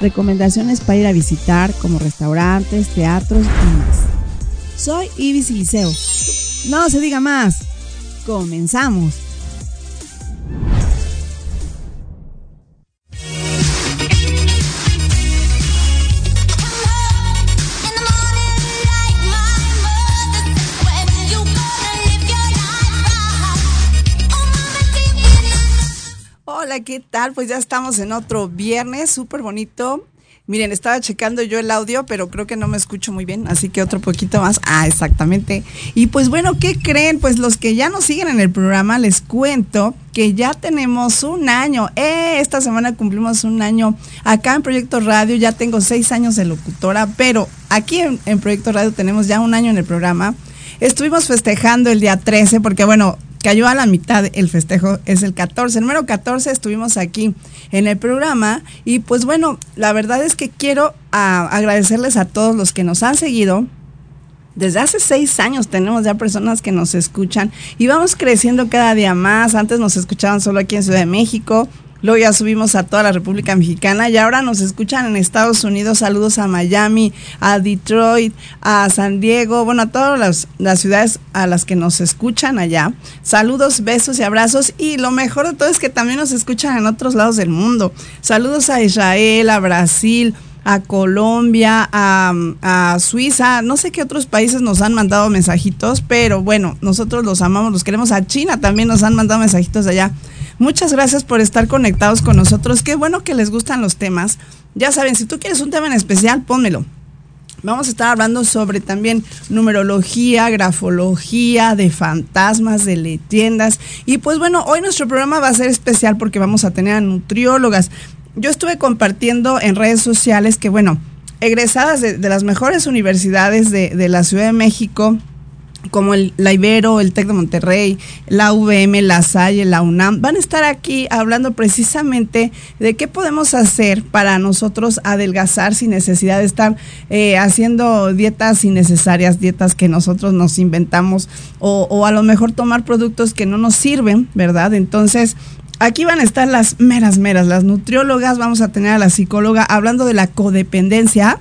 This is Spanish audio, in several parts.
recomendaciones para ir a visitar como restaurantes, teatros y más. Soy Ibis Liceo. No se diga más. Comenzamos. Hola, ¿qué tal? Pues ya estamos en otro viernes súper bonito. Miren, estaba checando yo el audio, pero creo que no me escucho muy bien, así que otro poquito más. Ah, exactamente. Y pues bueno, ¿qué creen? Pues los que ya nos siguen en el programa, les cuento que ya tenemos un año. Eh, esta semana cumplimos un año acá en Proyecto Radio. Ya tengo seis años de locutora, pero aquí en, en Proyecto Radio tenemos ya un año en el programa. Estuvimos festejando el día 13 porque, bueno, cayó a la mitad el festejo, es el 14. El número 14 estuvimos aquí en el programa y pues bueno, la verdad es que quiero ah, agradecerles a todos los que nos han seguido. Desde hace seis años tenemos ya personas que nos escuchan y vamos creciendo cada día más. Antes nos escuchaban solo aquí en Ciudad de México, Luego ya subimos a toda la República Mexicana y ahora nos escuchan en Estados Unidos. Saludos a Miami, a Detroit, a San Diego, bueno, a todas las, ciudades a las que nos escuchan allá. Saludos, besos y abrazos. Y lo mejor de todo es que también nos escuchan en otros lados del mundo. Saludos a Israel, a Brasil a Colombia, a, a, Suiza, no sé qué otros países nos han mandado mensajitos, pero bueno, nosotros los amamos, los queremos. A China también nos han mandado mensajitos de allá. Muchas gracias por estar conectados con nosotros. Qué bueno que les gustan los temas. Ya saben, si tú quieres un tema en especial, pónmelo. Vamos a estar hablando sobre también numerología, grafología, de fantasmas, de leyendas. Y pues bueno, hoy nuestro programa va a ser especial porque vamos a tener a nutriólogas. Yo estuve compartiendo en redes sociales que, bueno, egresadas de, las mejores universidades de, de la Ciudad de México, como el, la Ibero, el TEC de Monterrey, la VM, la Salle, la UNAM, van a estar aquí hablando precisamente de qué podemos hacer para nosotros adelgazar sin necesidad de estar eh, haciendo dietas innecesarias, dietas que nosotros nos inventamos o a lo mejor tomar productos que no nos sirven, ¿verdad? Entonces, Aquí van a estar las meras, meras, las nutriólogas, vamos a tener a la psicóloga hablando de la codependencia,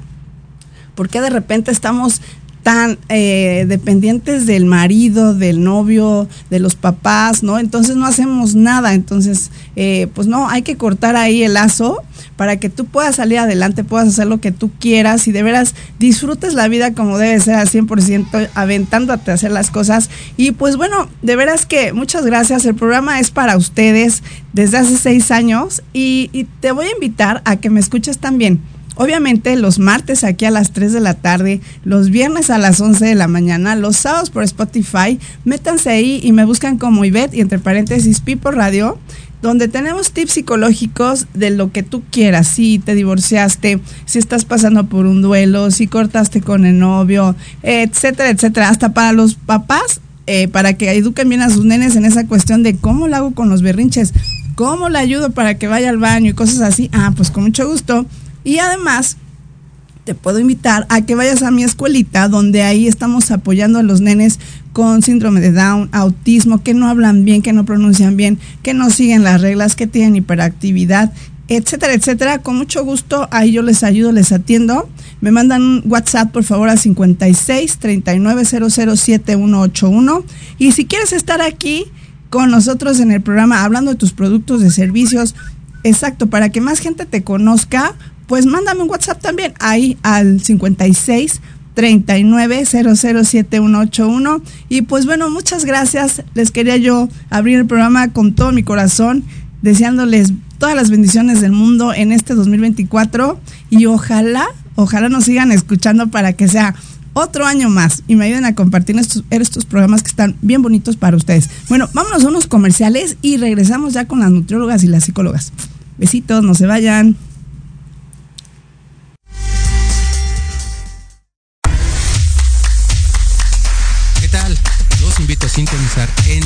porque de repente estamos tan eh, dependientes del marido, del novio, de los papás, ¿no? Entonces no hacemos nada. Entonces, eh, pues no, hay que cortar ahí el lazo para que tú puedas salir adelante, puedas hacer lo que tú quieras y de veras disfrutes la vida como debe ser al 100%, aventándote a hacer las cosas. Y pues bueno, de veras que muchas gracias. El programa es para ustedes desde hace seis años y, y te voy a invitar a que me escuches también Obviamente los martes aquí a las 3 de la tarde, los viernes a las 11 de la mañana, los sábados por Spotify, métanse ahí y me buscan como Ivette y entre paréntesis Pipo Radio donde tenemos tips psicológicos de lo que tú quieras, si te divorciaste, si estás pasando por un duelo, si cortaste con el novio, etcétera, etcétera, hasta para los papás, eh, para que eduquen bien a sus nenes en esa cuestión de cómo lo hago con los berrinches, cómo le ayudo para que vaya al baño y cosas así, ah, pues con mucho gusto y además, te puedo invitar a que vayas a mi escuelita, donde ahí estamos apoyando a los nenes con síndrome de Down, autismo, que no hablan bien, que no pronuncian bien, que no siguen las reglas, que tienen hiperactividad, etcétera, etcétera. Con mucho gusto, ahí yo les ayudo, les atiendo. Me mandan un WhatsApp, por favor, a 56 39 7181. Y si quieres estar aquí con nosotros en el programa hablando de tus productos, de servicios, exacto, para que más gente te conozca, pues mándame un WhatsApp también ahí al 56 39 007181 y pues bueno, muchas gracias. Les quería yo abrir el programa con todo mi corazón, deseándoles todas las bendiciones del mundo en este 2024 y ojalá, ojalá nos sigan escuchando para que sea otro año más y me ayuden a compartir estos, estos programas que están bien bonitos para ustedes. Bueno, vámonos a unos comerciales y regresamos ya con las nutriólogas y las psicólogas. Besitos, no se vayan.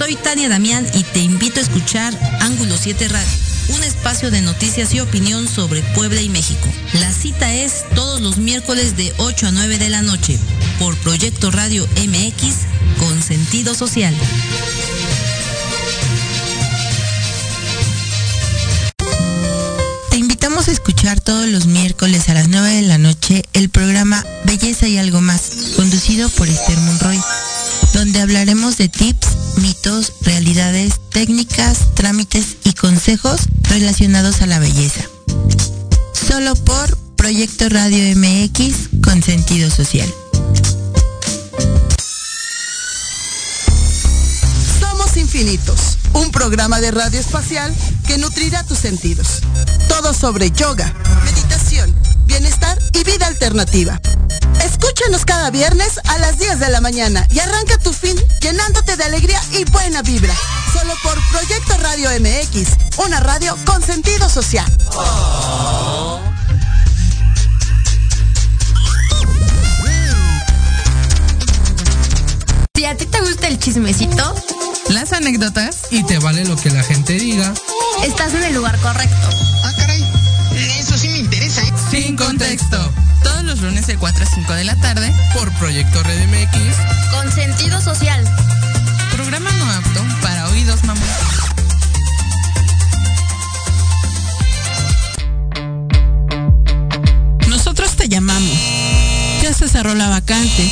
Soy Tania Damián y te invito a escuchar Ángulo 7 Radio, un espacio de noticias y opinión sobre Puebla y México. La cita es todos los miércoles de 8 a 9 de la noche por Proyecto Radio MX con sentido social. Te invitamos a escuchar todos los miércoles a las 9 de la noche el programa Belleza y algo más, conducido por Esther Monroy, donde hablaremos de tips, mitos, realidades, técnicas, trámites y consejos relacionados a la belleza. Solo por Proyecto Radio MX con sentido social. Somos Infinitos, un programa de radio espacial que nutrirá tus sentidos. Todo sobre yoga, meditación, bienestar y vida alternativa. Escúchanos cada viernes a las 10 de la mañana y arranca tu fin llenándote de alegría y buena vibra. Solo por Proyecto Radio MX, una radio con sentido social. Si a ti te gusta el chismecito, las anécdotas y te vale lo que la gente diga, estás en el lugar correcto. Contexto. Todos los lunes de 4 a 5 de la tarde por Proyecto Red MX con sentido social. Programa no apto para oídos mamá. Nosotros te llamamos. Ya se cerró la vacante.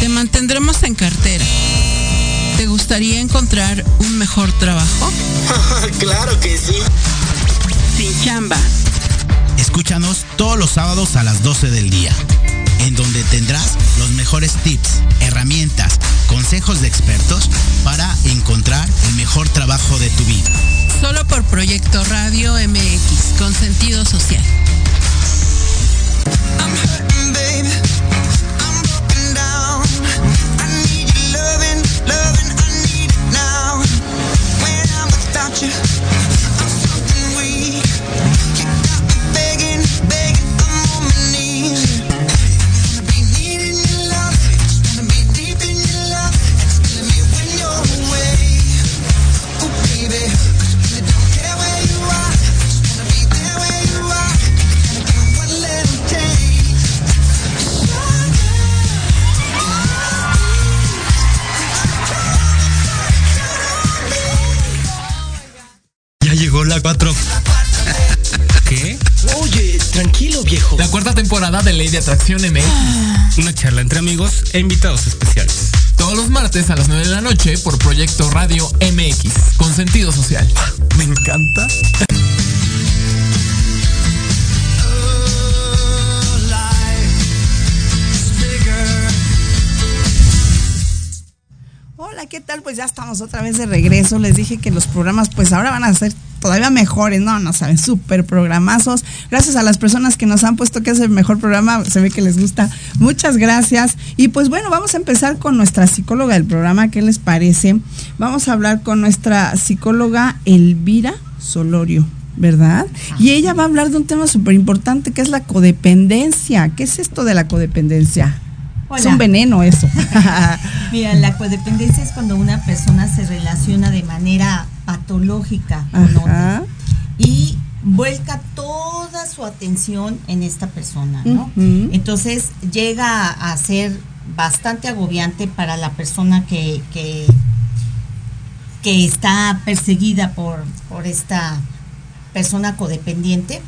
Te mantendremos en cartera. ¿Te gustaría encontrar un mejor trabajo? claro que sí. Sin chamba. Escúchanos todos los sábados a las 12 del día, en donde tendrás los mejores tips, herramientas, consejos de expertos para encontrar el mejor trabajo de tu vida. Solo por Proyecto Radio MX, con sentido social. De Atracción MX. Una charla entre amigos e invitados especiales. Todos los martes a las 9 de la noche por Proyecto Radio MX, con sentido social. Me encanta. Hola, ¿qué tal? Pues ya estamos otra vez de regreso. Les dije que los programas pues ahora van a ser todavía mejores, no, no saben, súper programazos. Gracias a las personas que nos han puesto que es el mejor programa, se ve que les gusta. Muchas gracias. Y pues bueno, vamos a empezar con nuestra psicóloga del programa, ¿qué les parece? Vamos a hablar con nuestra psicóloga Elvira Solorio. ¿Verdad? Y ella va a hablar de un tema súper importante que es la codependencia. ¿Qué es esto de la codependencia? Es un veneno eso. Mira, la codependencia es cuando una persona se relaciona de manera patológica con otra y vuelca toda su atención en esta persona, ¿no? Entonces llega a, a ser bastante agobiante para la persona que, que, que está perseguida por, por esta persona codependiente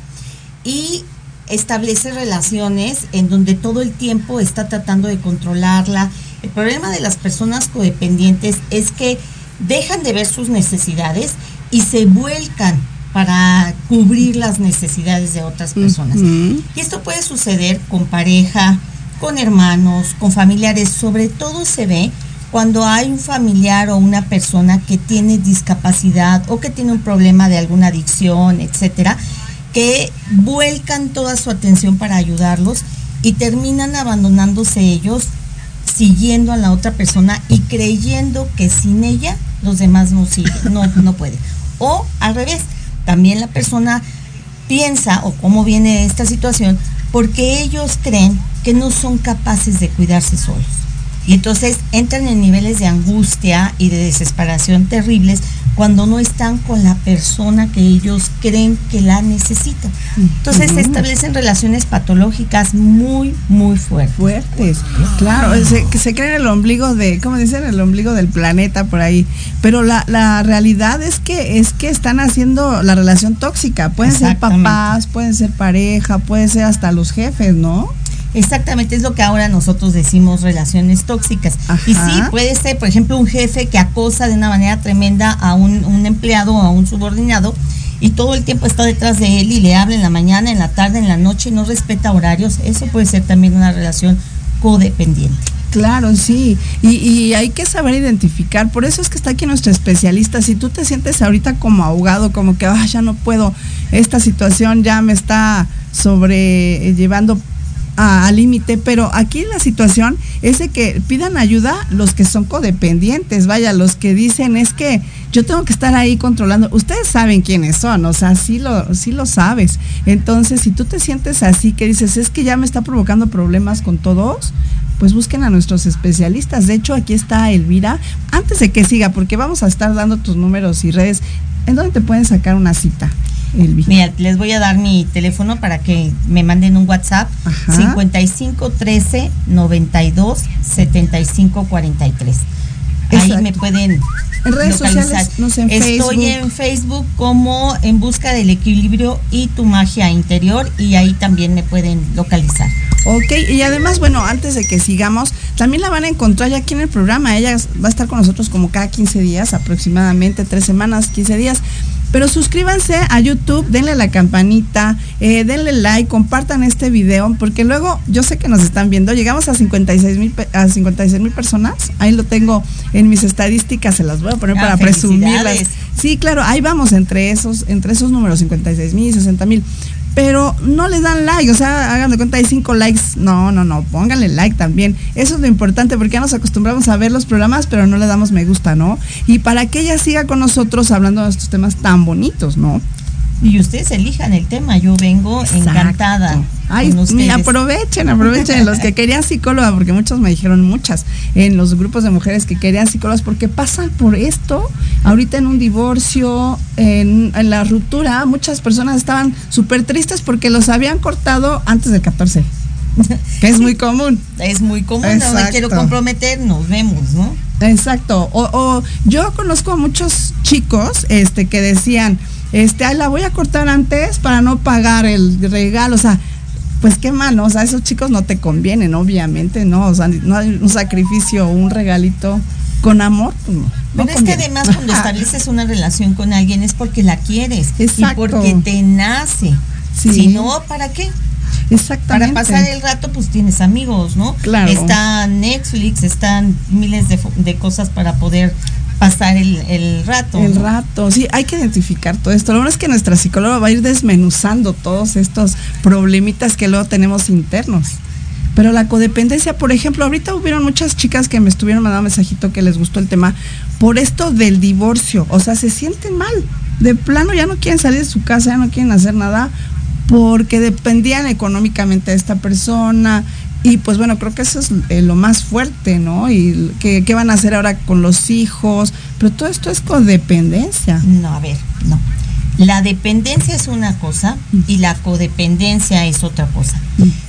y establece relaciones en donde todo el tiempo está tratando de controlarla. El problema de las personas codependientes es que dejan de ver sus necesidades y se vuelcan para cubrir las necesidades de otras personas. Y esto puede suceder con pareja, con hermanos, con familiares. Sobre todo se ve cuando hay un familiar o una persona que tiene discapacidad o que tiene un problema de alguna adicción, etcétera, que vuelcan toda su atención para ayudarlos y terminan abandonándose ellos, siguiendo a la otra persona y creyendo que sin ella los demás no no, no pueden. O al revés, también la persona piensa, o cómo viene esta situación, porque ellos creen que no son capaces de cuidarse solos. Y entonces entran en niveles de angustia y de desesperación terribles cuando no están con la persona que ellos creen que la necesitan. Entonces se establecen relaciones patológicas muy, muy fuertes. Fuertes, claro, se, se creen el ombligo de, ¿cómo dicen? El ombligo del planeta por ahí. Pero la, la realidad es que es que están haciendo la relación tóxica. Pueden ser papás, pueden ser pareja, pueden ser hasta los jefes, ¿no? Exactamente, es lo que ahora nosotros decimos relaciones tóxicas. Y sí, puede ser, por ejemplo, un jefe que acosa de una manera tremenda a un, un empleado o a un subordinado y todo el tiempo está detrás de él y le habla en la mañana, en la tarde, en la noche y no respeta horarios. Eso puede ser también una relación codependiente. Claro, sí. Y, y, hay que saber identificar. Por eso es que está aquí nuestro especialista. Si tú te sientes ahorita como ahogado, como que ah, ya no puedo, esta situación ya me está sobrellevando al límite, pero aquí la situación es de que pidan ayuda los que son codependientes, vaya, los que dicen es que yo tengo que estar ahí controlando. Ustedes saben quiénes son, o sea, sí lo, sí lo sabes. Entonces, si tú te sientes así, que dices, es que ya me está provocando problemas con todos, pues busquen a nuestros especialistas. De hecho, aquí está Elvira. Antes de que siga, porque vamos a estar dando tus números y redes, ¿en dónde te pueden sacar una cita? Mira, les voy a dar mi teléfono para que me manden un WhatsApp. 55 13 92 75 43. Ahí me pueden en redes sociales, no sé, en Estoy en Facebook como En Busca del Equilibrio y Tu Magia Interior y ahí también me pueden localizar. Ok, y además, bueno, antes de que sigamos, también la van a encontrar ya aquí en el programa. Ella va a estar con nosotros como cada 15 días, aproximadamente tres semanas, 15 días. Pero suscríbanse a YouTube, denle la campanita, eh, denle like, compartan este video, porque luego yo sé que nos están viendo. Llegamos a 56 mil a 56 mil personas. Ahí lo tengo en mis estadísticas, se las voy a poner ah, para presumirlas. Sí, claro, ahí vamos entre esos, entre esos números, 56 mil, 60 mil pero no le dan like, o sea, hagan de cuenta, hay cinco likes, no, no, no, pónganle like también, eso es lo importante porque ya nos acostumbramos a ver los programas, pero no le damos me gusta, ¿no? Y para que ella siga con nosotros hablando de estos temas tan bonitos, ¿no? Y ustedes elijan el tema, yo vengo encantada. Ay, aprovechen, aprovechen los que querían psicóloga, porque muchos me dijeron muchas en los grupos de mujeres que querían psicólogas, porque pasan por esto, ahorita en un divorcio, en, la ruptura, muchas personas estaban súper tristes porque los habían cortado antes del 14. que es muy común. Es muy común, no me quiero comprometer, nos vemos, ¿no? Exacto. O, o, yo conozco a muchos chicos este, que decían, este, ay, la voy a cortar antes para no pagar el regalo, o sea, pues qué mal, ¿no? O sea, esos chicos no te convienen, obviamente, ¿no? O sea, no hay un sacrificio, un regalito con amor, pues no. Pero es que además cuando estableces una relación con alguien es porque la quieres Exacto. y porque te nace. Si no, ¿para qué? Exactamente. Para pasar el rato, pues tienes amigos, ¿no? Claro. Está Netflix, están miles de, de cosas para poder pasar el, rato. El rato, sí, hay que identificar todo esto. Lo bueno es que nuestra psicóloga va a ir desmenuzando todos estos problemitas que luego tenemos internos. Pero la codependencia, por ejemplo, ahorita hubieron muchas chicas que me estuvieron mandando mensajito que les gustó el tema por esto del divorcio. O sea, se sienten mal. De plano ya no quieren salir de su casa, ya no quieren hacer nada porque dependían económicamente de esta persona, y pues bueno, creo que eso es eh, lo más fuerte, ¿no? Y qué, qué van a hacer ahora con los hijos, pero todo esto es codependencia. No, a ver, no. La dependencia es una cosa y la codependencia es otra cosa.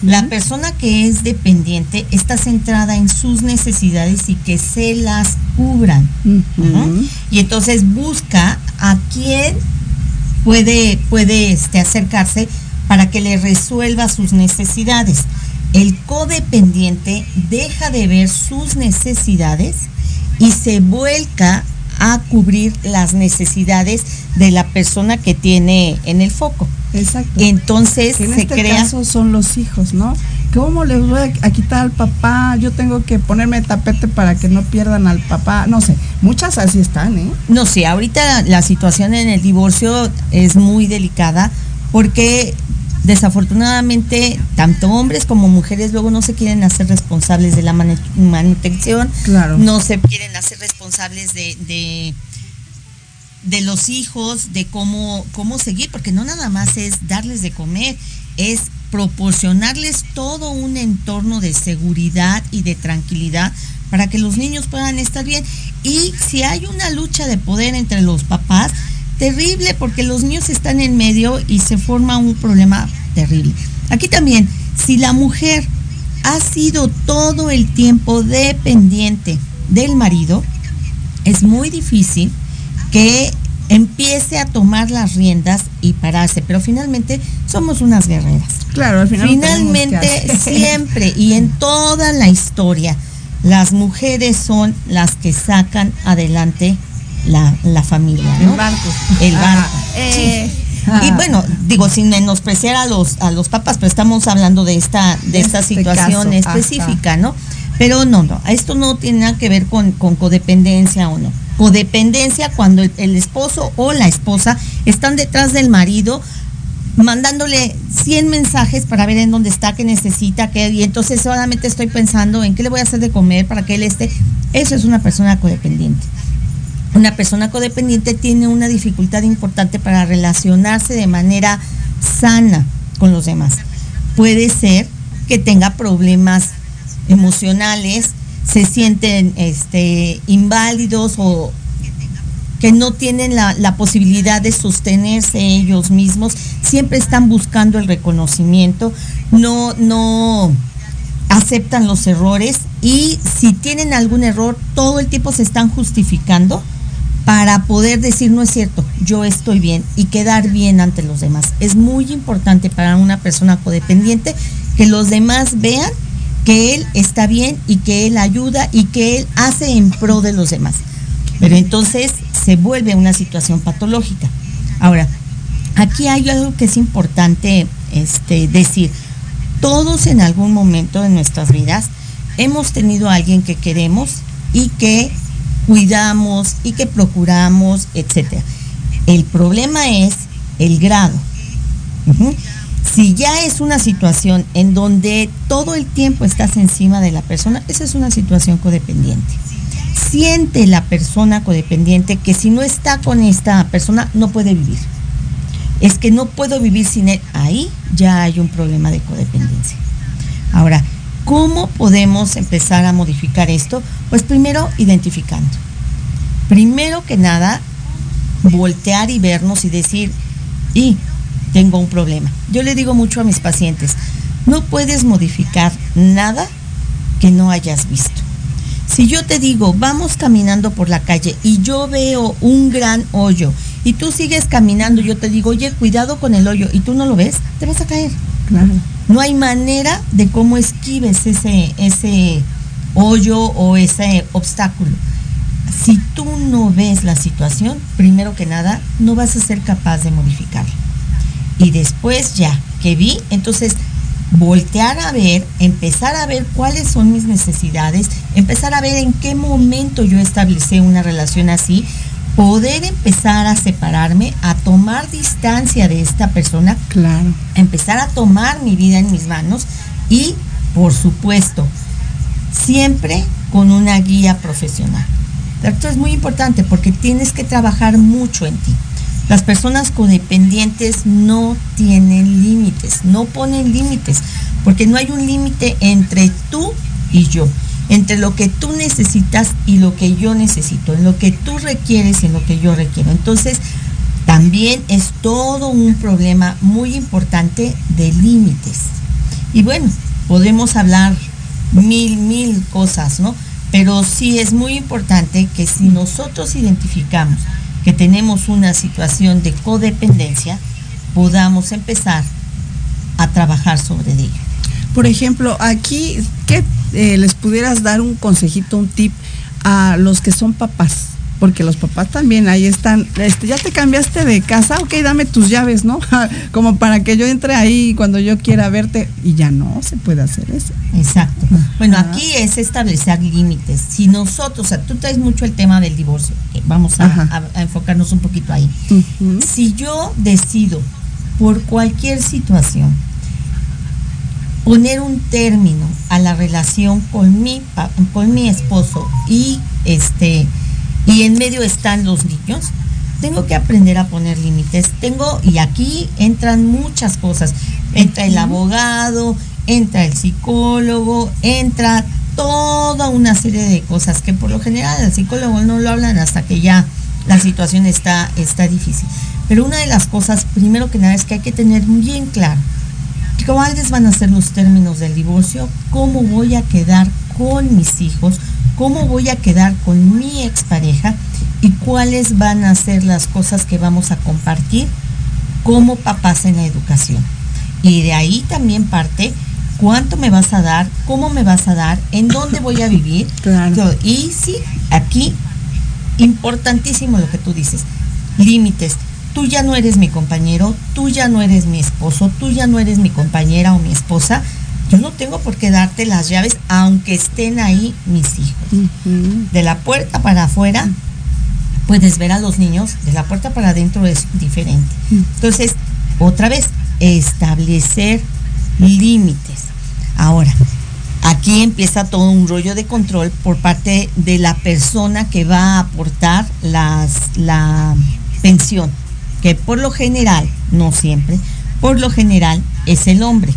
La persona que es dependiente está centrada en sus necesidades y que se las cubran. Y entonces busca a quién puede, puede este, acercarse para que le resuelva sus necesidades el codependiente deja de ver sus necesidades y se vuelca a cubrir las necesidades de la persona que tiene en el foco. Exacto. Entonces en se este crea. caso son los hijos, ¿no? ¿cómo les voy a, quitar al papá? Yo tengo que ponerme tapete para que no pierdan al papá. No sé, muchas así están, ¿eh? No sé, ahorita la, situación en el divorcio es muy delicada porque desafortunadamente tanto hombres como mujeres luego no se quieren hacer responsables de la manutención, claro. no se quieren hacer responsables de, de, de, los hijos, de cómo, cómo seguir, porque no nada más es darles de comer, es proporcionarles todo un entorno de seguridad y de tranquilidad para que los niños puedan estar bien. Y si hay una lucha de poder entre los papás, terrible porque los niños están en medio y se forma un problema terrible. Aquí también, si la mujer ha sido todo el tiempo dependiente del marido, es muy difícil que empiece a tomar las riendas y pararse, pero finalmente somos unas guerreras. Claro, al final. Finalmente, siempre y en toda la historia, las mujeres son las que sacan adelante la, familia. El barco. El barco. Eh, y bueno, digo, sin menospreciar a los, a los papás, pero estamos hablando de esta, de esta este situación específica, ¿no? Pero no, no, esto no tiene nada que ver con, con codependencia o no. Codependencia cuando el, esposo o la esposa están detrás del marido mandándole 100 mensajes para ver en dónde está, qué necesita, qué, y entonces solamente estoy pensando en qué le voy a hacer de comer para que él esté. Eso es una persona codependiente. Una persona codependiente tiene una dificultad importante para relacionarse de manera sana con los demás. Puede ser que tenga problemas emocionales, se sienten este, inválidos o que no tienen la, posibilidad de sostenerse ellos mismos, siempre están buscando el reconocimiento, no, no aceptan los errores y si tienen algún error, todo el tiempo se están justificando para poder decir no es cierto, yo estoy bien y quedar bien ante los demás. Es muy importante para una persona codependiente que los demás vean que él está bien y que él ayuda y que él hace en pro de los demás. Pero entonces se vuelve una situación patológica. Ahora, aquí hay algo que es importante este, decir. Todos en algún momento de nuestras vidas hemos tenido a alguien que queremos y que cuidamos y que procuramos, etc. El problema es el grado. Si ya es una situación en donde todo el tiempo estás encima de la persona, esa es una situación codependiente siente la persona codependiente que si no está con esta persona no puede vivir. Es que no puedo vivir sin él. Ahí ya hay un problema de codependencia. Ahora, ¿cómo podemos empezar a modificar esto? Pues primero identificando. Primero que nada, voltear y vernos y decir, y tengo un problema. Yo le digo mucho a mis pacientes, no puedes modificar nada que no hayas visto. Si yo te digo, vamos caminando por la calle y yo veo un gran hoyo y tú sigues caminando, yo te digo, oye, cuidado con el hoyo y tú no lo ves, te vas a caer. No hay manera de cómo esquives ese, ese hoyo o ese obstáculo. Si tú no ves la situación, primero que nada, no vas a ser capaz de modificarla. Y después ya que vi, entonces voltear a ver, empezar a ver cuáles son mis necesidades, empezar a ver en qué momento yo establecí una relación así, poder empezar a separarme, a tomar distancia de esta persona, claro. empezar a tomar mi vida en mis manos y, por supuesto, siempre con una guía profesional. Esto es muy importante porque tienes que trabajar mucho en ti. Las personas codependientes no tienen límites, no ponen límites, porque no hay un límite entre tú y yo, entre lo que tú necesitas y lo que yo necesito, en lo que tú requieres y en lo que yo requiero. Entonces, también es todo un problema muy importante de límites. Y bueno, podemos hablar mil, mil cosas, ¿no? Pero sí es muy importante que si nosotros identificamos que tenemos una situación de codependencia, podamos empezar a trabajar sobre ella. Por ejemplo, aquí, ¿qué eh, les pudieras dar un consejito, un tip a los que son papás? porque los papás también ahí están, este, ya te cambiaste de casa, ok, dame tus llaves, ¿no? Como para que yo entre ahí cuando yo quiera verte y ya no se puede hacer eso. Exacto. Bueno, aquí es establecer límites. Si nosotros, o sea, tú traes mucho el tema del divorcio, vamos a, a- a enfocarnos un poquito ahí. Si yo decido por cualquier situación poner un término a la relación con mi con mi esposo y este y en medio están los niños tengo que aprender a poner límites. Tengo y aquí entran muchas cosas. Entra el abogado entra el psicólogo entra toda una serie de cosas que por lo general el psicólogo no lo hablan hasta que ya la situación está está difícil. Pero una de las cosas primero que nada es que hay que tener bien claro cuáles van a ser los términos del divorcio, cómo voy a quedar con mis hijos, cómo voy a quedar con mi expareja y cuáles van a ser las cosas que vamos a compartir como papás en la educación. Y de ahí también parte cuánto me vas a dar, cómo me vas a dar, en dónde voy a vivir. Todo. Y sí, aquí, importantísimo lo que tú dices, límites. Tú ya no eres mi compañero, tú ya no eres mi esposo, tú ya no eres mi compañera o mi esposa. Yo no tengo por qué darte las llaves aunque estén ahí mis hijos. De la puerta para afuera puedes ver a los niños, de la puerta para adentro es diferente. Entonces, otra vez, establecer límites. Ahora, aquí empieza todo un rollo de control por parte de la persona que va a aportar las, la pensión, que por lo general, no siempre, por lo general es el hombre.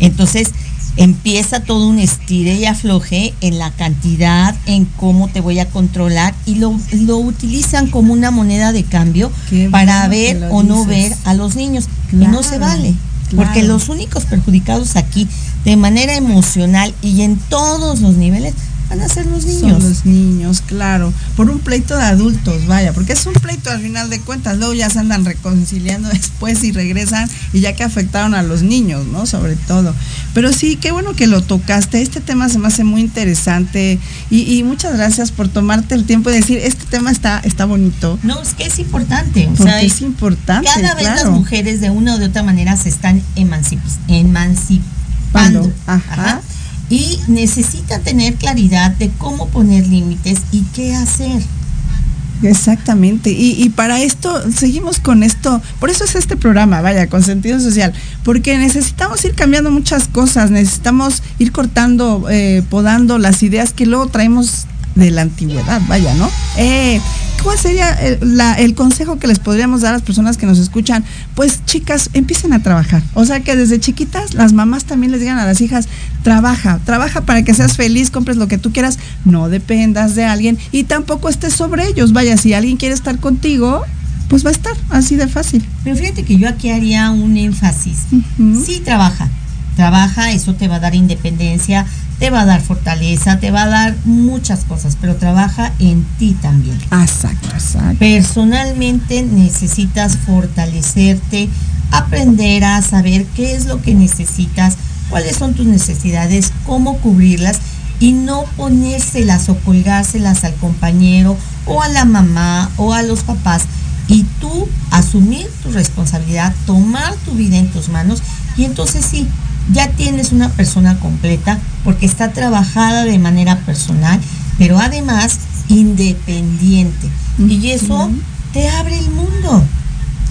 Entonces, empieza todo un estire y afloje en la cantidad, en cómo te voy a controlar y lo, lo utilizan como una moneda de cambio para ver o no ver a los niños. y no se Claro, vale, porque los únicos perjudicados aquí de manera emocional y en todos los niveles van a ser los niños. Son los niños, claro. Por un pleito de adultos, vaya, porque es un pleito al final de cuentas. Luego ya se andan reconciliando después y regresan y ya que afectaron a los niños, ¿no? Sobre todo. Pero sí, qué bueno que lo tocaste. Este tema se me hace muy interesante y, y muchas gracias por tomarte el tiempo de decir, este tema está, está bonito. No, es que es importante. O sea, es importante. cada vez las mujeres de una o de otra manera se están emancip- emancipando. Ajá. Y necesitan tener claridad de cómo poner límites y qué hacer. Exactamente. Y, y para esto, seguimos con esto. Por eso es este programa, vaya, con sentido social. Porque necesitamos ir cambiando muchas cosas. Necesitamos ir cortando, eh, podando las ideas que luego traemos de la antigüedad, vaya, ¿no? Eh, ¿Cuál sería el, la- el consejo que les podríamos dar a las personas que nos escuchan? Pues chicas, empiecen a trabajar. O sea que desde chiquitas las mamás también les digan a las hijas, trabaja, trabaja para que seas feliz, compres lo que tú quieras, no dependas de alguien y tampoco estés sobre ellos. Vaya, si alguien quiere estar contigo, pues va a estar así de fácil. Pero fíjate que yo aquí haría un énfasis. Sí, trabaja. Trabaja, eso te va a dar independencia, te va a dar fortaleza, te va a dar muchas cosas, pero trabaja en ti también. Exacto, exacto. Personalmente necesitas fortalecerte, aprender a saber qué es lo que necesitas, cuáles son tus necesidades, cómo cubrirlas y no ponérselas o colgárselas al compañero o a la mamá o a los papás y tú asumir tu responsabilidad, tomar tu vida en tus manos y entonces sí, ya tienes una persona completa porque está trabajada de manera personal, pero además independiente. Y eso te abre el mundo,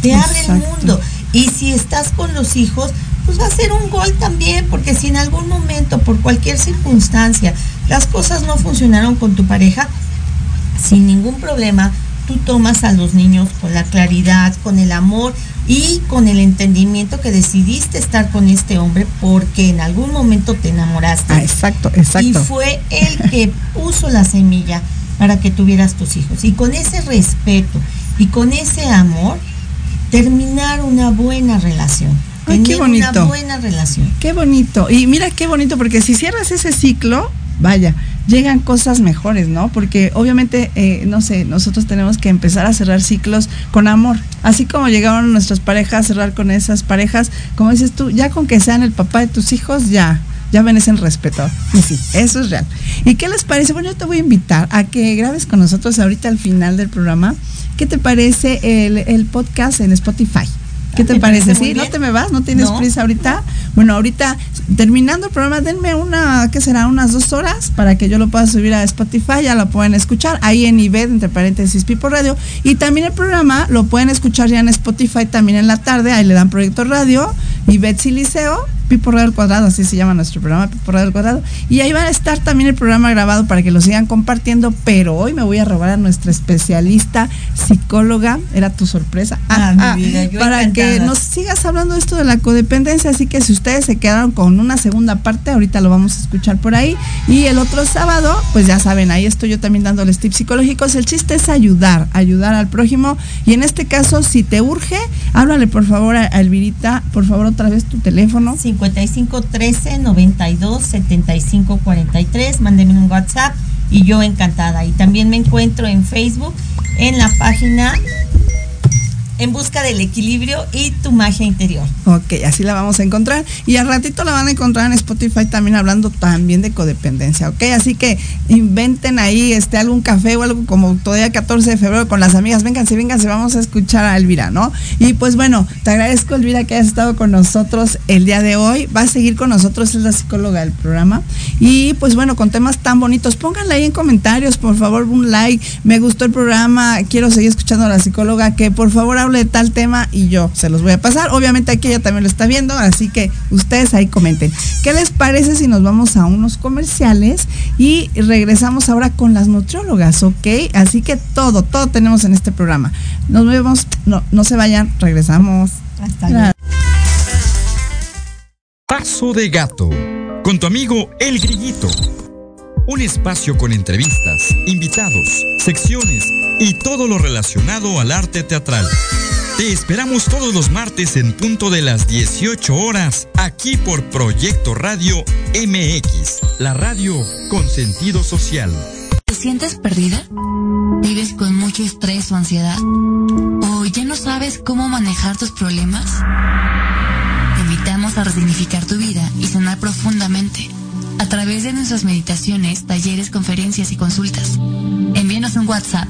te abre el mundo. Y si estás con los hijos, pues va a ser un gol también, porque si en algún momento, por cualquier circunstancia, las cosas no funcionaron con tu pareja, sin ningún problema, tú tomas a los niños con la claridad, con el amor y con el entendimiento que decidiste estar con este hombre porque en algún momento te enamoraste. Ah, exacto, exacto. Y fue el que puso la semilla para que tuvieras tus hijos. Y con ese respeto y con ese amor, terminar una buena relación. Ay, qué tener Una bonito. buena relación. Qué bonito. Y mira qué bonito, porque si cierras ese ciclo, vaya, llegan cosas mejores, ¿no? Porque obviamente, eh, no sé, nosotros tenemos que empezar a cerrar ciclos con amor. Así como llegaron nuestras parejas a cerrar con esas parejas, como dices tú, ya con que sean el papá de tus hijos, ya. Ya el respeto. Sí, eso es real. ¿Y qué les parece? Bueno, yo te voy a invitar a que grabes con nosotros ahorita al final del programa. ¿Qué te parece el podcast en Spotify? ¿Qué te parece? ¿Sí? ¿No te me vas? ¿No tienes prisa ahorita? Bueno, ahorita terminando el programa, denme una, ¿qué será? Unas dos horas para que yo lo pueda subir a Spotify, ya lo pueden escuchar ahí en IBED, entre paréntesis, Pipo Radio. Y también el programa lo pueden escuchar ya en Spotify también en la tarde, ahí le dan Proyecto Radio, IBED Siliceo Pipo Radio al Cuadrado, así se llama nuestro programa, Pipo Radio al Cuadrado. Y ahí va a estar también el programa grabado para que lo sigan compartiendo, pero hoy me voy a robar a nuestra especialista psicóloga, era tu sorpresa, ah, ah, para que nos sigas hablando de esto de la codependencia, así que si ustedes se quedaron con una segunda parte, ahorita lo vamos a escuchar por ahí. Y el otro sábado, pues ya saben, ahí estoy yo también dándoles tips psicológicos. El chiste es ayudar, ayudar al prójimo. Y en este caso, si te urge, háblale por favor a Elvirita, por favor otra vez tu teléfono. 55 13 92 75 43. Mándeme un WhatsApp y yo encantada. Y también me encuentro en Facebook en la página en busca del equilibrio y tu magia interior. Ok, así la vamos a encontrar. Y al ratito la van a encontrar en Spotify también hablando también de codependencia, ok. Así que inventen ahí este algún café o algo como todavía 14 de febrero con las amigas. Vénganse, vénganse, vamos a escuchar a Elvira, ¿no? Y pues bueno, te agradezco Elvira que hayas estado con nosotros el día de hoy. Va a seguir con nosotros, es la psicóloga del programa. Y pues bueno, con temas tan bonitos, pónganle ahí en comentarios, por favor, un like. Me gustó el programa, quiero seguir escuchando a la psicóloga, que por favor de tal tema y yo se los voy a pasar. Obviamente aquí ella también lo está viendo, así que ustedes ahí comenten. ¿Qué les parece si nos vamos a unos comerciales y regresamos ahora con las nutriólogas, ok? Así que todo, todo tenemos en este programa. Nos vemos, no, no se vayan, regresamos. Hasta luego. Paso de gato, con tu amigo El Grillito. Un espacio con entrevistas, invitados, secciones y todo lo relacionado al arte teatral. Te esperamos todos los martes en punto de las 18 horas, aquí por Proyecto Radio MX, la radio con sentido social. ¿Te sientes perdida? ¿Vives con mucho estrés o ansiedad? ¿O ya no sabes cómo manejar tus problemas? Te invitamos a resignificar tu vida y sanar profundamente a través de nuestras meditaciones, talleres, conferencias y consultas. Envíenos un WhatsApp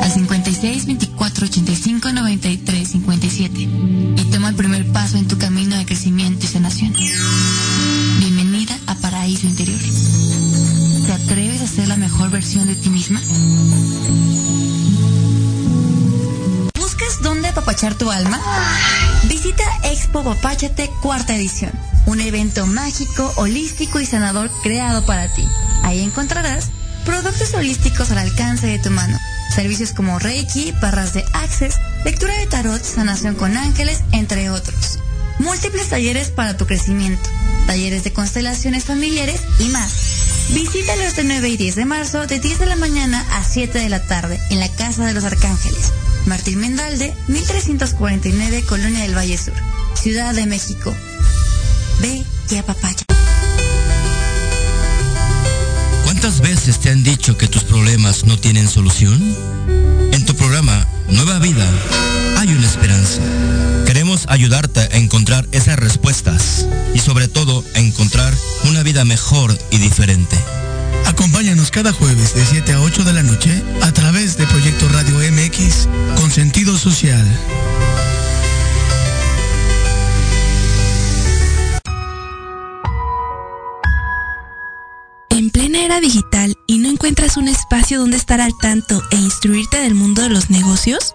al 56 24 85 93 57 y toma el primer paso en tu camino de crecimiento y sanación. Bienvenida a Paraíso Interior. ¿Te atreves a ser la mejor versión de ti misma? ¿Buscas dónde apapachar tu alma? Visita Expo Papachate cuarta edición un evento mágico, holístico y sanador creado para ti. Ahí encontrarás productos holísticos al alcance de tu mano. Servicios como Reiki, barras de Access, lectura de tarot, sanación con ángeles, entre otros. Múltiples talleres para tu crecimiento, talleres de constelaciones familiares y más. Visítalos de 9 y 10 de marzo de 10 de la mañana a 7 de la tarde en la Casa de los Arcángeles. Martín Mendalde, 1349, Colonia del Valle Sur, Ciudad de México. Ve y papaya. ¿Cuántas veces te han dicho que tus problemas no tienen solución? En tu programa Nueva Vida hay una esperanza. Queremos ayudarte a encontrar esas respuestas y sobre todo a encontrar una vida mejor y diferente. Acompáñanos cada jueves de 7 a 8 de la noche a través de Proyecto Radio MX con sentido social. era digital y no encuentras un espacio donde estar al tanto e instruirte del mundo de los negocios?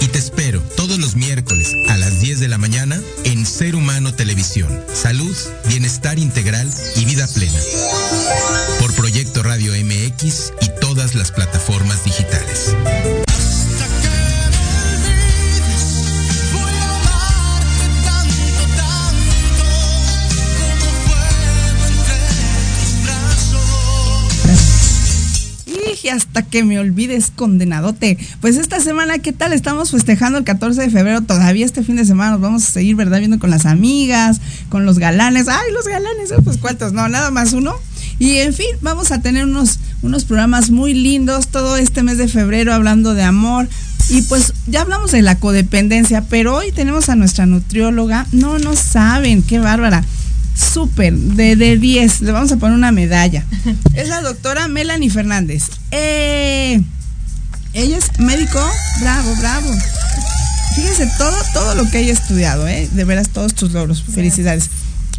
y te espero todos los miércoles a las 10 de la mañana en Ser Humano Televisión. Salud, bienestar integral y vida plena. Por Proyecto Radio MX y todas las plataformas digitales. Hasta que me olvides, condenadote. Pues esta semana, ¿qué tal? Estamos festejando el 14 de febrero. Todavía este fin de semana nos vamos a seguir, ¿verdad? Viendo con las amigas, con los galanes. ¡Ay, los galanes! Pues cuántos, no, nada más uno. Y en fin, vamos a tener unos, unos programas muy lindos todo este mes de febrero hablando de amor. Y pues ya hablamos de la codependencia, pero hoy tenemos a nuestra nutrióloga. No, no saben, qué bárbara. Súper, de, de 10. Le vamos a poner una medalla. Es la doctora Melanie Fernández. Eh, ella es médico. Bravo, bravo. Fíjense todo, todo lo que haya estudiado, ¿eh? De veras, todos tus logros. Felicidades.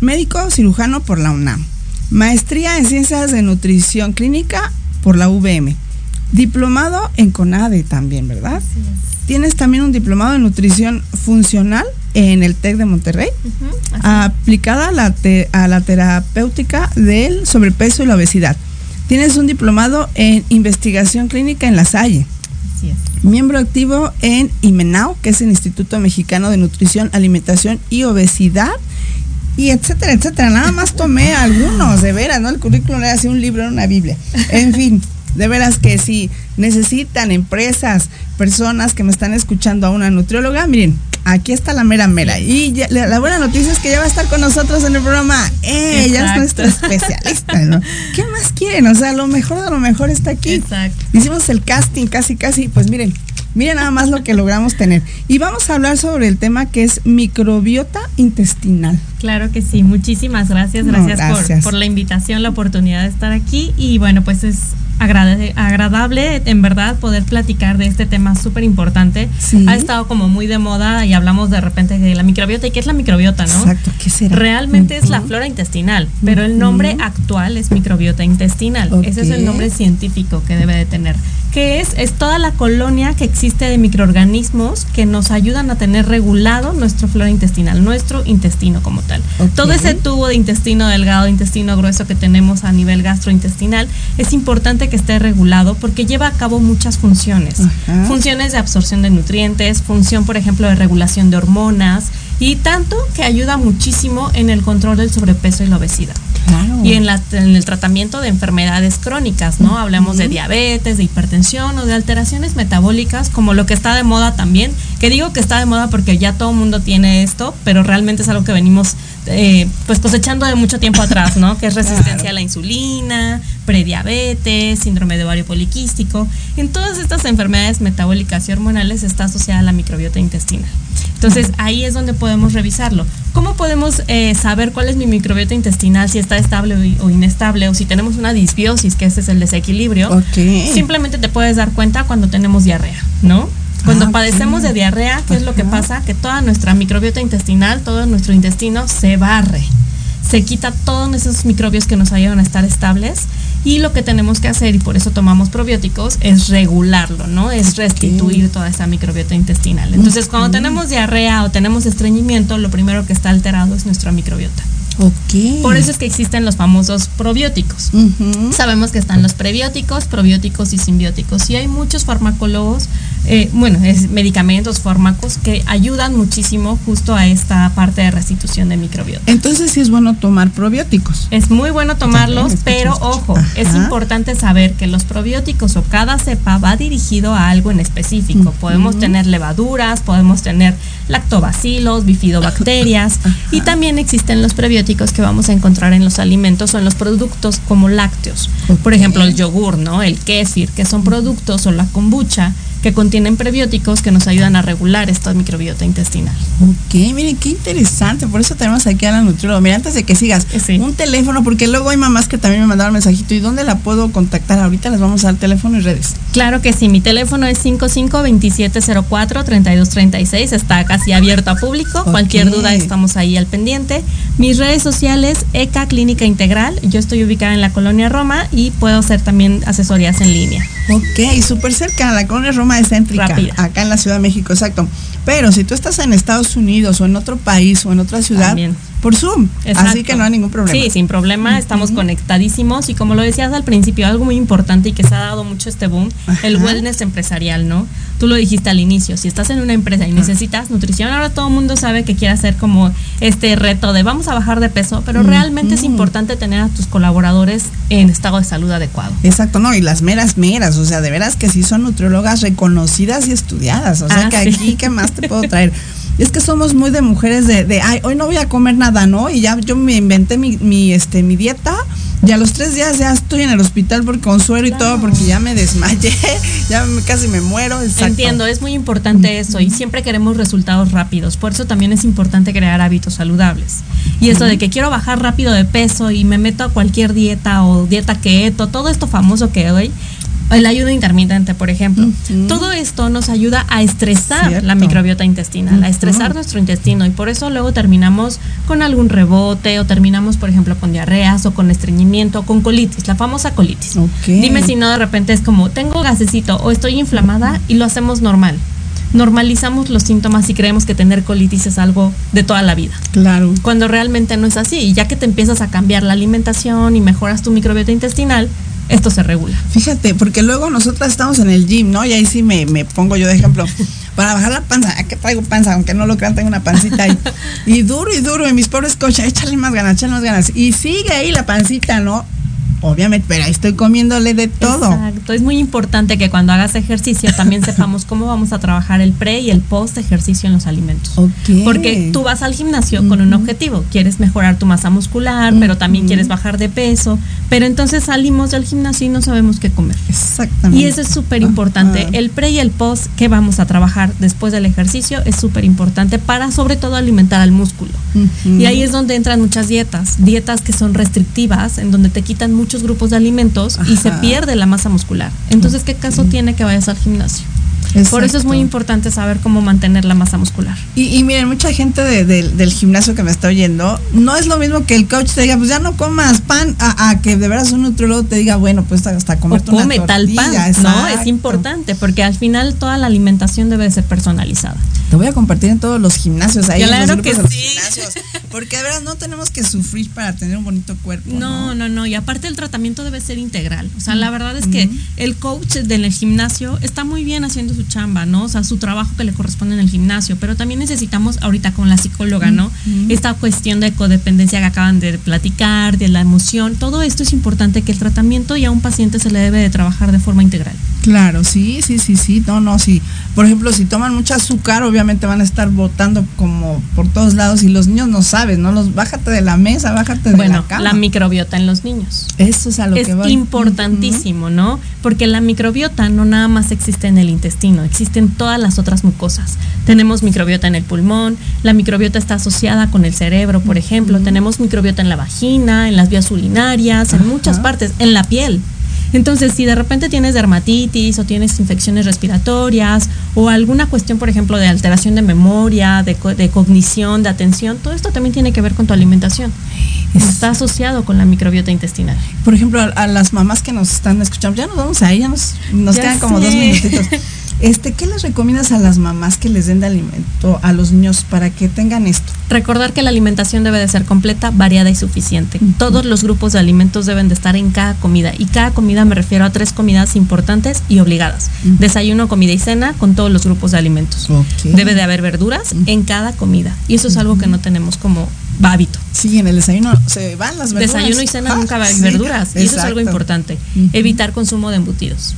Médico cirujano por la UNAM. Maestría en Ciencias de Nutrición Clínica por la VM. Diplomado en CONADE también, ¿verdad? Tienes también un diplomado en nutrición funcional en el TEC de Monterrey, aplicada a la, a la terapéutica del sobrepeso y la obesidad. Tienes un diplomado en investigación clínica en La Salle. Miembro activo en IMENAO, que es el Instituto Mexicano de Nutrición, Alimentación y Obesidad y etcétera, etcétera. Nada más tomé algunos, de veras, ¿no? El currículum era así un libro, era una Biblia. En fin, de veras que si necesitan empresas, personas que me están escuchando a una nutrióloga, miren, aquí está la mera mera. Y la, buena noticia es que ya va a estar con nosotros en el programa. Eh, ella es nuestra especialista, ¿no? ¿Qué más quieren? O sea, lo mejor de lo mejor está aquí. Exacto. Hicimos el casting casi, casi, pues miren, Miren nada más lo que logramos tener. Y vamos a hablar sobre el tema que es microbiota intestinal. Claro que sí, muchísimas gracias, gracias, Por, la invitación, la oportunidad de estar aquí. Y bueno, pues es agradable, en verdad poder platicar de este tema súper importante. Ha estado como muy de moda y hablamos de repente de la microbiota. ¿Y qué es la microbiota, no? Exacto, ¿qué será? Realmente es la flora intestinal, pero el nombre actual es microbiota intestinal. Ese es el nombre científico que debe de tener que es, es toda la colonia que existe de microorganismos que nos ayudan a tener regulado nuestro flora intestinal, nuestro intestino como tal. Todo ese tubo de intestino delgado, intestino grueso que tenemos a nivel gastrointestinal, es importante que esté regulado porque lleva a cabo muchas funciones. Funciones de absorción de nutrientes, función, por ejemplo, de regulación de hormonas, y tanto que ayuda muchísimo en el control del sobrepeso y la obesidad. Y en, el tratamiento de enfermedades crónicas, ¿no? Hablamos de diabetes, de hipertensión o de alteraciones metabólicas, como lo que está de moda también, que digo que está de moda porque ya todo el mundo tiene esto, pero realmente es algo que venimos eh, pues cosechando de mucho tiempo atrás, ¿no? Que es resistencia a la insulina, prediabetes, síndrome de ovario poliquístico. En todas estas enfermedades metabólicas y hormonales está asociada la microbiota intestinal. Entonces ahí es donde podemos revisarlo. ¿Cómo podemos eh, saber cuál es mi microbiota intestinal, si está estable o inestable, o si tenemos una disbiosis, que ese es el desequilibrio? Simplemente te puedes dar cuenta cuando tenemos diarrea, ¿no? Cuando ah, padecemos de diarrea, ¿qué es lo que pasa? Que toda nuestra microbiota intestinal, todo nuestro intestino se barre se quita todos esos microbios que nos ayudan a estar estables y lo que tenemos que hacer, y por eso tomamos probióticos, es regularlo, ¿no? Es restituir toda esa microbiota intestinal. Entonces, cuando tenemos diarrea o tenemos estreñimiento, lo primero que está alterado es nuestra microbiota. Okay. Por eso es que existen los famosos probióticos. Sabemos que están los prebióticos, probióticos y simbióticos. Y hay muchos farmacólogos, eh, bueno, es medicamentos, fármacos que ayudan muchísimo justo a esta parte de restitución de microbiota. Entonces sí es bueno tomar probióticos. Es muy bueno tomarlos, pero ojo, es importante saber que los probióticos o cada cepa va dirigido a algo en específico. Podemos tener levaduras, podemos tener lactobacilos, bifidobacterias y también existen los prebióticos que vamos a encontrar en los alimentos o en los productos como lácteos. Por ejemplo, el yogur, ¿no? El kéfir, que son productos o la kombucha que contienen prebióticos que nos ayudan a regular esta microbiota intestinal. Ok, miren, qué interesante. Por eso tenemos aquí a la nutrióloga. Mira, antes de que sigas, un teléfono, porque luego hay mamás que también me mandaron mensajito. ¿Y dónde la puedo contactar? Ahorita les vamos a dar teléfono y redes. Claro que sí, mi teléfono es 552704-3236. Está casi abierto a público. Cualquier duda estamos ahí al pendiente. Mis redes sociales, ECA Clínica Integral. Yo estoy ubicada en la colonia Roma y puedo hacer también asesorías en línea. Ok, súper cerca, la colonia Roma céntrica, acá en la Ciudad de México, exacto. Pero si tú estás en Estados Unidos o en otro país o en otra ciudad, por Zoom. Así que no hay ningún problema. Sí, sin problema, estamos conectadísimos y como lo decías al principio, algo muy importante y que se ha dado mucho este boom, el wellness empresarial, ¿no? Tú lo dijiste al inicio, si estás en una empresa y necesitas nutrición, ahora todo el mundo sabe que quiere hacer como este reto de vamos a bajar de peso, pero realmente es importante tener a tus colaboradores en estado de salud adecuado. Exacto, no, y las meras meras, o sea, de veras que sí son nutriólogas reconocidas y estudiadas, o sea, Ah, que sí. aquí, ¿qué más te puedo traer? Es que somos muy de mujeres de, de, ay, hoy no voy a comer nada, ¿no? Y ya yo me inventé mi, mi, este, mi dieta y a los tres días ya estoy en el hospital por con suero y todo porque ya me desmayé, ya me- casi me muero. exacto. Entiendo, es muy importante eso y siempre queremos resultados rápidos. Por eso también es importante crear hábitos saludables. Y eso de que quiero bajar rápido de peso y me meto a cualquier dieta o dieta keto, todo esto famoso que hoy, el ayuno intermitente, por ejemplo. Todo esto nos ayuda a estresar Cierto. la microbiota intestinal, a estresar nuestro intestino y por eso luego terminamos con algún rebote o terminamos, por ejemplo, con diarreas o con estreñimiento o con colitis, la famosa colitis. Dime si no de repente es como tengo gasecito o estoy inflamada y lo hacemos normal. Normalizamos los síntomas y creemos que tener colitis es algo de toda la vida. Claro. Cuando realmente no es así. Y ya que te empiezas a cambiar la alimentación y mejoras tu microbiota intestinal, esto se regula. Fíjate, porque luego nosotras estamos en el gym, ¿no? Y ahí sí me, me pongo yo de ejemplo. Para bajar la panza, ¿a qué traigo panza? Aunque no lo crean, tengo una pancita ahí. Y duro y duro, y mis pobres coches, échale más ganas, échale más ganas. Y sigue ahí la pancita, ¿no? Obviamente, pero ahí estoy comiéndole de todo. Exacto. Es muy importante que cuando hagas ejercicio también sepamos cómo vamos a trabajar el pre y el post ejercicio en los alimentos. Porque tú vas al gimnasio con un objetivo, quieres mejorar tu masa muscular, pero también quieres bajar de peso, pero entonces salimos del gimnasio y no sabemos qué comer. Exactamente. Y eso es súper importante. El pre y el post que vamos a trabajar después del ejercicio es súper importante para sobre todo alimentar al músculo. Y ahí es donde entran muchas dietas, dietas que son restrictivas, en donde te quitan muchos grupos de alimentos y se pierde la masa muscular. Entonces, ¿qué caso tiene que vayas al gimnasio? Por eso es muy importante saber cómo mantener la masa muscular. Y, y miren, mucha gente de- de- del gimnasio que me está oyendo, no es lo mismo que el coach te diga, pues ya no comas pan, a, a que de veras un nutriólogo te diga, bueno, pues hasta O comerte una come tal pan, ¿no? Es importante porque al final toda la alimentación debe de ser personalizada. Te voy a compartir en todos los gimnasios ahí. en los Claro que de los sí. gimnasios, porque de verdad no tenemos que sufrir para tener un bonito cuerpo. No, no, no. Y aparte el tratamiento debe ser integral. O sea, la verdad es que el coach del gimnasio está muy bien haciendo su chamba, ¿no? O sea, su trabajo que le corresponde en el gimnasio. Pero también necesitamos ahorita con la psicóloga, ¿no? Esta cuestión de codependencia que acaban de platicar, de la emoción. Todo esto es importante que el tratamiento y a un paciente se le debe de trabajar de forma integral. Claro, sí, sí, sí, sí, no, no, sí. Por ejemplo, si toman mucho azúcar, obviamente van a estar botando como por todos lados y los niños no saben, ¿no? Los bájate de la mesa, bájate de la cama. la microbiota en los niños. Eso es a lo es que voy. importantísimo, ¿no? Porque la microbiota no nada más existe en el intestino, existe en todas las otras mucosas. Tenemos microbiota en el pulmón, la microbiota está asociada con el cerebro, por ejemplo, tenemos microbiota en la vagina, en las vías urinarias, en muchas partes, en la piel. Entonces, si de repente tienes dermatitis o tienes infecciones respiratorias o alguna cuestión, por ejemplo, de alteración de memoria, de, co- de cognición, de atención, todo esto también tiene que ver con tu alimentación. Está asociado con la microbiota intestinal. Por ejemplo, a, a las mamás que nos están escuchando, ya nos vamos ahí, ya nos, nos Ya quedan como dos minutitos. Este, ¿qué les recomiendas a las mamás que les den de alimento a los niños para que tengan esto? Recordar que la alimentación debe de ser completa, variada y suficiente. Todos los grupos de alimentos deben de estar en cada comida y cada comida me refiero a tres comidas importantes y obligadas. Desayuno, comida y cena con todos los grupos de alimentos. Debe de haber verduras en cada comida y eso es algo que no tenemos como hábito. Sí, en el desayuno se van las verduras. Desayuno y cena Ah, nunca va a haber sí, verduras y eso es algo importante. Evitar consumo de embutidos.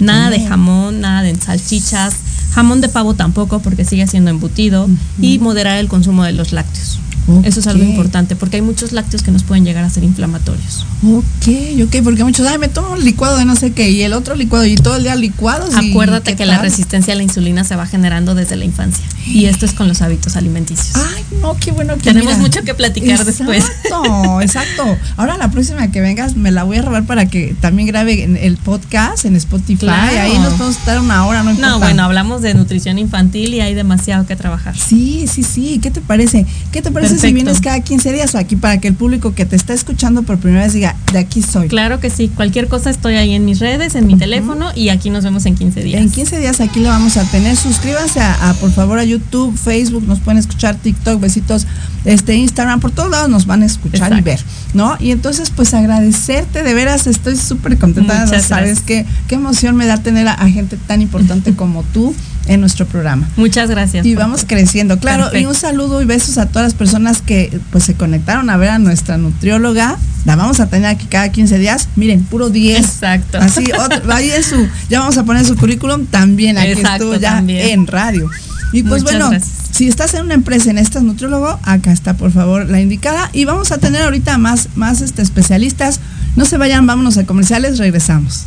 Nada de jamón, nada de salchichas, jamón de pavo tampoco porque sigue siendo embutido y moderar el consumo de los lácteos. Eso es algo importante porque hay muchos lácteos que nos pueden llegar a ser inflamatorios. Ok, ok, porque muchos, ay, me tomo un licuado de no sé qué y el otro licuado y todo el día licuados. Acuérdate ¿qué que la resistencia a la insulina se va generando desde la infancia y esto es con los hábitos alimenticios. Ay, no, qué bueno que Tenemos mira. mucho que platicar después. Exacto, exacto. Ahora la próxima que vengas me la voy a robar para que también grabe en el podcast en Spotify. Claro. Ahí nos podemos estar una hora, no importa. No, bueno, hablamos de nutrición infantil y hay demasiado que trabajar. Sí, sí, sí. ¿Qué te parece? ¿Qué te parece si vienes cada 15 días o aquí para que el público que te está escuchando por primera vez diga, de aquí soy? Claro que sí, cualquier cosa estoy ahí en mis redes, en mi teléfono y aquí nos vemos en 15 días. En 15 días aquí lo vamos a tener. Suscríbanse a, a, por favor a YouTube, Facebook, nos pueden escuchar, TikTok, besitos, este, Instagram, por todos lados nos van a escuchar y ver, ¿no? Y entonces, pues agradecerte, de veras, estoy súper contenta, sabes qué, qué emoción me da tener a, gente tan importante como tú en nuestro programa. Muchas gracias. Y vamos creciendo, claro. Y un saludo y besos a todas las personas que pues se conectaron a ver a nuestra nutrióloga. La vamos a tener aquí cada 15 días. Miren, puro 10. Exacto. Así, ahí es su, ya vamos a poner su currículum también aquí estuvo ya en radio. Y pues bueno, si estás en una empresa en este nutriólogo, acá está por favor la indicada. Y vamos a tener ahorita más, más este, especialistas. No se vayan, vámonos a comerciales, regresamos.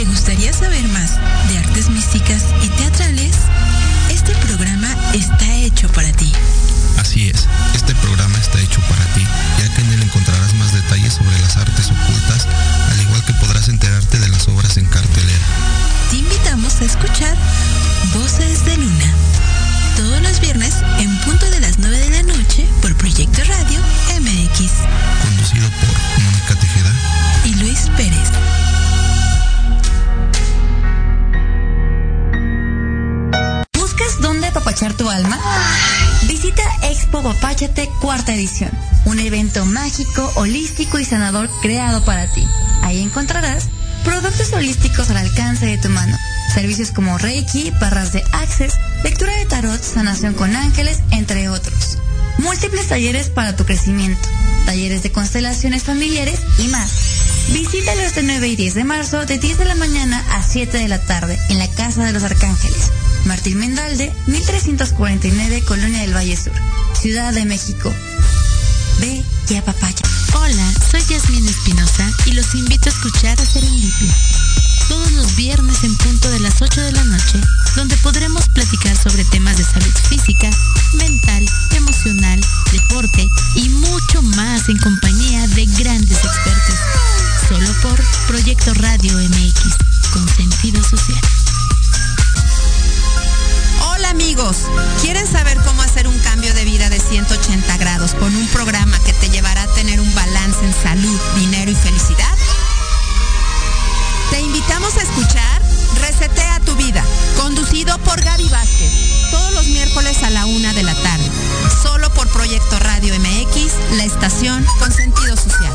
¿Te gustaría saber más de artes místicas y teatrales? Este programa está hecho para ti. Así es, este programa está hecho para ti, ya que en él encontrarás más detalles sobre las artes ocultas, al igual que podrás enterarte de las obras en cartelera. Te invitamos a escuchar Voces de Luna, todos los viernes en punto de las 9 de la noche por Proyecto Radio MX. Conducido por Mónica Tejeda y Luis Pérez. Tu alma? Visita Expo Papáchate cuarta edición, un evento mágico, holístico y sanador creado para ti. Ahí encontrarás productos holísticos al alcance de tu mano, servicios como Reiki, barras de Access, lectura de tarot, sanación con ángeles, entre otros. Múltiples talleres para tu crecimiento, talleres de constelaciones familiares y más. Visítalo este 9 y 10 de marzo de 10 de la mañana a 7 de la tarde en la Casa de los Arcángeles. Martín Mendalde, 1349, Colonia del Valle Sur, Ciudad de México. Ve ya papaya. Hola, soy Yasmin Espinosa y los invito a escuchar a Serendipia. Todos los viernes en punto de las 8 de la noche, donde podremos platicar sobre temas de salud física, mental, emocional, deporte y mucho más en compañía de grandes expertos. Solo por Proyecto Radio MX, con sentido social. Hola amigos, ¿quieren saber cómo hacer un cambio de vida de 180 grados con un programa que te llevará a tener un balance en salud, dinero y felicidad? Te invitamos a escuchar Resetea tu vida, conducido por Gaby Vázquez, todos los miércoles a la una de la tarde, solo por Proyecto Radio MX, la estación con sentido social.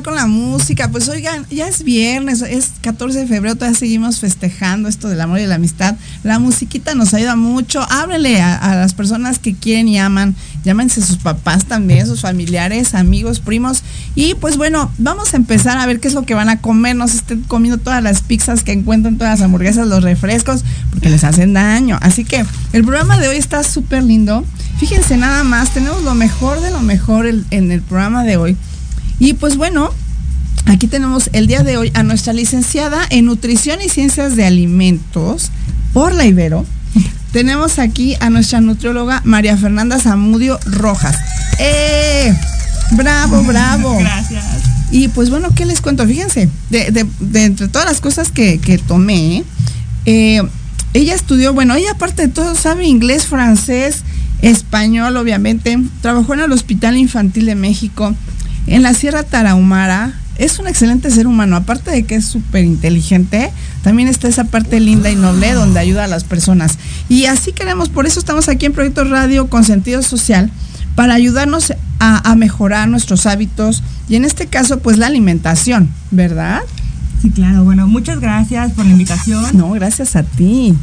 Con la música? Pues oigan, ya es viernes, es 14 de febrero, todavía seguimos festejando esto del amor y la amistad. La musiquita nos ayuda mucho. Háblele a, las personas que quieren y aman. Llámense sus papás también, sus familiares, amigos, primos. Y pues bueno, vamos a empezar a ver qué es lo que van a comer. No se estén comiendo todas las pizzas que encuentran, todas las hamburguesas, los refrescos, porque les hacen daño. Así que el programa de hoy está súper lindo. Fíjense nada más, tenemos lo mejor de lo mejor en el programa de hoy. Y pues bueno, aquí tenemos el día de hoy a nuestra licenciada en Nutrición y Ciencias de Alimentos por la Ibero. Tenemos aquí a nuestra nutrióloga María Fernanda Zamudio Rojas. ¡Eh! ¡Bravo, bravo! Gracias. Y pues bueno, ¿qué les cuento? Fíjense, de, entre todas las cosas que, tomé, eh, ella estudió, bueno, ella aparte de todo sabe inglés, francés, español, obviamente. Trabajó en el Hospital Infantil de México, en la Sierra Tarahumara. Es un excelente ser humano, aparte de que es súper inteligente, también está esa parte linda y noble donde ayuda a las personas. Y así queremos, por eso estamos aquí en Proyecto Radio con sentido social, para ayudarnos a, a mejorar nuestros hábitos y en este caso pues la alimentación, ¿verdad? Sí, claro. Bueno, muchas gracias por la invitación. No, gracias a ti.